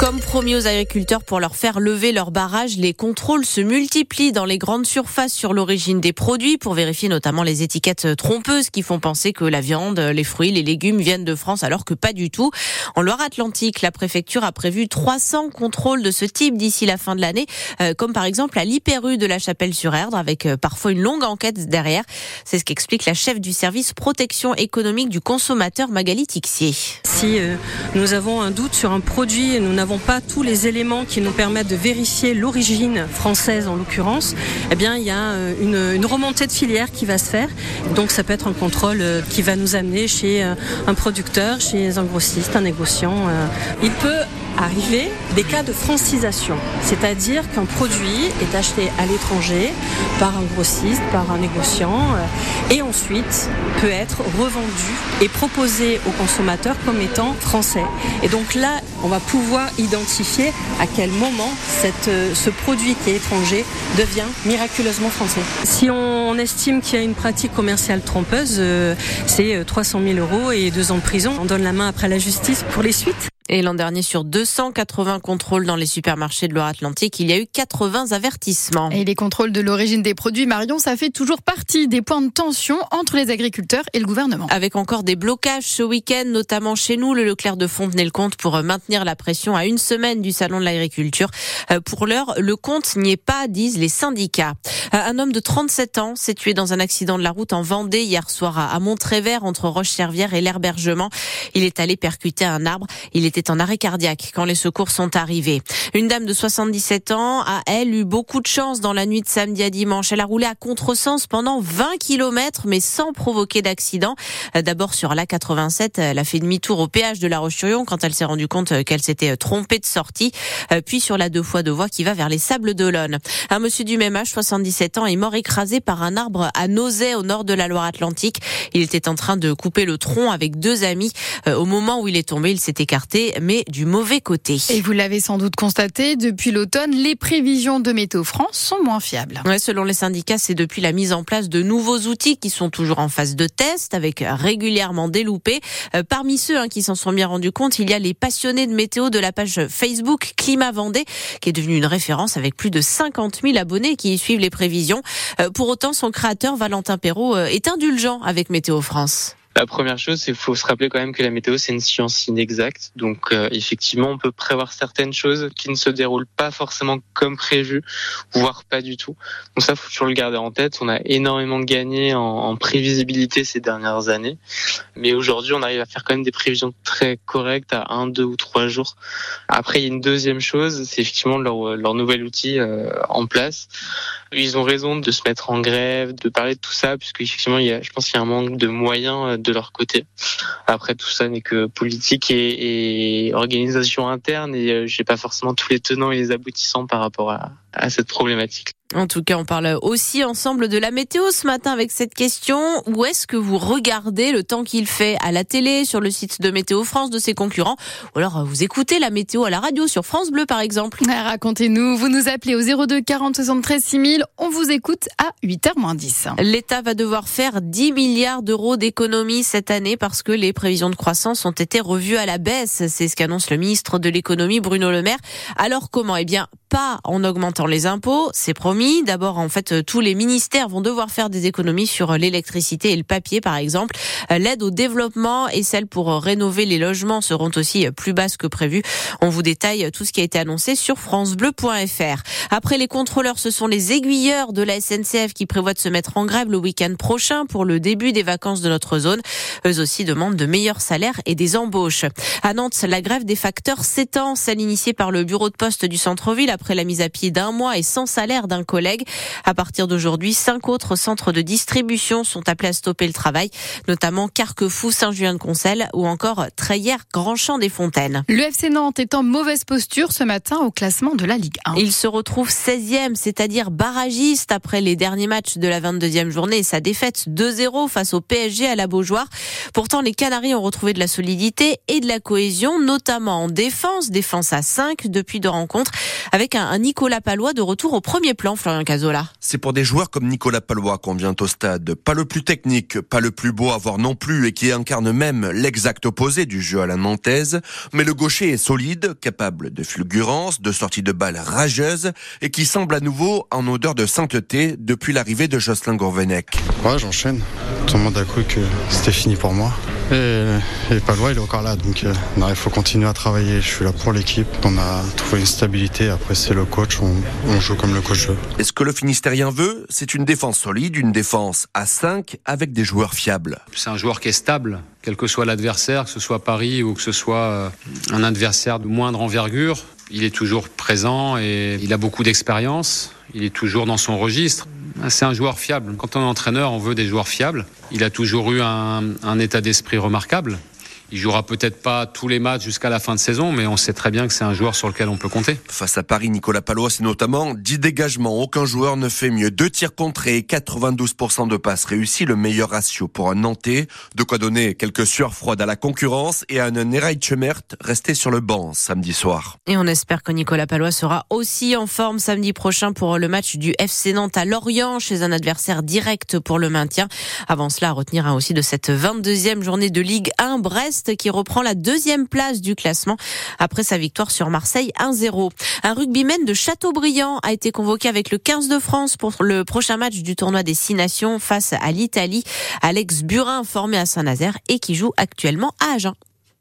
Comme promis aux agriculteurs pour leur faire lever leur barrage, les contrôles se multiplient dans les grandes surfaces sur l'origine des produits pour vérifier notamment les étiquettes trompeuses qui font penser que la viande, les fruits, les légumes viennent de France alors que pas du tout. En Loire-Atlantique, la préfecture a prévu 300 contrôles de ce type d'ici la fin de l'année, euh, comme par exemple à l'Hyperu de la Chapelle-sur-Erdre avec euh, parfois une longue enquête derrière. C'est ce qu'explique la chef du service protection économique du consommateur Magali Tixier. Si euh, nous avons un doute sur un produit, nous n'avons pas tous les éléments qui nous permettent de vérifier l'origine française en l'occurrence, eh il y a euh, une, une, remontée de filière qui va se faire. Donc ça peut être un contrôle euh, qui va nous amener chez euh, un producteur, chez un grossiste, un négociant. Il peut arriver des cas de francisation, c'est-à-dire qu'un produit est acheté à l'étranger par un grossiste, par un négociant, et ensuite peut être revendu et proposé aux consommateurs comme étant français. Et donc là, on va pouvoir identifier à quel moment cette, euh, ce produit qui est étranger devient miraculeusement français. Si on estime qu'il y a une pratique commerciale trompeuse, euh, c'est 300 euh, 000 euros et deux ans de prison. On donne la main après la justice pour les suites. Et l'an dernier, sur 280 contrôles dans les supermarchés de Loire-Atlantique, il y a eu 80 avertissements. Et les contrôles de l'origine des produits, Marion, ça fait toujours partie des points de tension entre les agriculteurs et le gouvernement. Avec encore des blocages ce week-end, notamment chez nous, le Leclerc de Fontenay-le-Comte, pour maintenir la pression à une semaine du Salon de l'agriculture. Euh, pour l'heure, le compte n'y est pas, disent les syndicats. Euh, un homme de 37 ans s'est tué dans un accident de la route en Vendée hier soir à Montrévert, entre Roche-Servière et l'Herbergement. Il est allé percuter un arbre. Il était en arrêt cardiaque quand les secours sont arrivés. Une dame de 77 ans a, elle, eu beaucoup de chance dans la nuit de samedi à dimanche. Elle a roulé à contresens pendant 20 km, mais sans provoquer d'accident. Euh, d'abord sur l'A87, elle a fait demi-tour au péage de la Roche-sur-Yon quand elle s'est rendue compte qu'elle s'était trompée de sortie. Euh, puis sur la deux fois deux voies qui va vers les Sables d'Olonne. Un monsieur du même âge, 77 ans, est mort écrasé par un arbre à Nozay au nord de la Loire-Atlantique. Il était en train de couper le tronc avec deux amis. Euh, au moment où il est tombé, il s'est écarté mais du mauvais côté. Et vous l'avez sans doute constaté, depuis l'automne, les prévisions de Météo France sont moins fiables. Ouais, selon les syndicats, c'est depuis la mise en place de nouveaux outils qui sont toujours en phase de test, avec régulièrement des loupés. Euh, parmi ceux hein, qui s'en sont bien rendus compte, il y a les passionnés de météo de la page Facebook Climat Vendée, qui est devenue une référence avec plus de 50 000 abonnés qui y suivent les prévisions. Euh, pour autant, son créateur, Valentin Perrault, euh, est indulgent avec Météo France. La première chose, c'est qu'il faut se rappeler quand même que la météo, c'est une science inexacte. Donc, euh, effectivement, on peut prévoir certaines choses qui ne se déroulent pas forcément comme prévu, voire pas du tout. Donc ça, faut toujours le garder en tête. On a énormément gagné en, en prévisibilité ces dernières années. Mais aujourd'hui, on arrive à faire quand même des prévisions très correctes à un, deux ou trois jours. Après, il y a une deuxième chose, c'est effectivement leur, leur nouvel outil euh, en place. Ils ont raison de se mettre en grève, de parler de tout ça, puisque effectivement, il y a, je pense qu'il y a un manque de moyens euh, de leur côté. Après, tout ça n'est que politique et, organisation interne, et euh, j'ai pas forcément tous les tenants et les aboutissants par rapport à, à cette problématique. En tout cas, on parle aussi ensemble de la météo ce matin avec cette question. Où est-ce que vous regardez le temps qu'il fait à la télé, sur le site de Météo France, de ses concurrents Ou alors vous écoutez la météo à la radio sur France Bleu par exemple Racontez-nous, vous nous appelez au 02 40 73 6000, on vous écoute à 8h 10. L'État va devoir faire 10 milliards d'euros d'économies cette année parce que les prévisions de croissance ont été revues à la baisse. C'est ce qu'annonce le ministre de l'économie Bruno Le Maire. Alors comment? Eh bien, pas en augmentant les impôts, c'est promis. D'abord, en fait, euh, tous les ministères vont devoir faire des économies sur euh, l'électricité et le papier, par exemple. Euh, l'aide au développement et celle pour rénover les logements seront aussi plus basses que prévu. On vous détaille tout ce qui a été annoncé sur francebleu.fr. Après les contrôleurs, ce sont les aiguilleurs de la SNCF qui prévoient de se mettre en grève le week-end prochain pour le début des vacances de notre zone. Eux aussi demandent de meilleurs salaires et des embauches. À Nantes, la grève des facteurs s'étend, celle initiée par le bureau de poste du centre-ville après la mise à pied d'un mois et sans salaire d'un collègue. À partir d'aujourd'hui, cinq autres centres de distribution sont appelés à stopper le travail, notamment Carquefou, Saint-Julien-de-Concel ou encore Treillère, Grand-Champ des Fontaines. Le FC Nantes est en mauvaise posture ce matin au classement de la Ligue 1. Il se retrouve 16e, c'est-à-dire barragiste après les derniers matchs de la 22e journée et sa défaite 2-0 face au PSG à la Beaujoire. Pourtant, les Canaries ont retrouvé de la solidité et de la cohésion, notamment en défense, défense à 5 depuis deux rencontres, avec avec un, Nicolas Palois de retour au premier plan, Florian Cazola. C'est pour des joueurs comme Nicolas Palois qu'on vient au stade. Pas le plus technique, pas le plus beau à voir non plus et qui incarne même l'exact opposé du jeu à la nantaise. Mais le gaucher est solide, capable de fulgurance, de sortie de balle rageuse et qui semble à nouveau en odeur de sainteté depuis l'arrivée de Jocelyn Gourvenec. Ouais, j'enchaîne. Tout le monde a cru que c'était fini pour moi. Et, et Palois, il est encore là. Donc, euh, il faut continuer à travailler. Je suis là pour l'équipe. On a trouvé une stabilité. Après, c'est le coach. On, joue comme le coach veut. Et ce que le Finistérien veut, c'est une défense solide, une défense à 5 avec des joueurs fiables. C'est un joueur qui est stable, quel que soit l'adversaire, que ce soit Paris ou que ce soit euh, un adversaire de moindre envergure. Il est toujours présent et il a beaucoup d'expérience. Il est toujours dans son registre. C'est un joueur fiable. Quand on est entraîneur, on veut des joueurs fiables. Il a toujours eu un, état d'esprit remarquable. Il jouera peut-être pas tous les matchs jusqu'à la fin de saison, mais on sait très bien que c'est un joueur sur lequel on peut compter. Face à Paris, Nicolas Palois, c'est notamment 10 dégagements. Aucun joueur ne fait mieux. Deux tirs contrés, 92% de passes réussies, le meilleur ratio pour un Nantais. De quoi donner quelques sueurs froides à la concurrence et à un Neray Chemert resté sur le banc samedi soir. Et on espère que Nicolas Palois sera aussi en forme samedi prochain pour le match du FC Nantes à Lorient chez un adversaire direct pour le maintien. Avant cela, à retenir aussi de cette 22e journée de Ligue 1, Qui reprend la deuxième place du classement après sa victoire sur Marseille 1-0. Un rugbyman de Châteaubriand a été convoqué avec le 15 de France pour le prochain match du tournoi des Six Nations face à l'Italie. Alex Burin, formé à Saint-Nazaire et qui joue actuellement à Agen.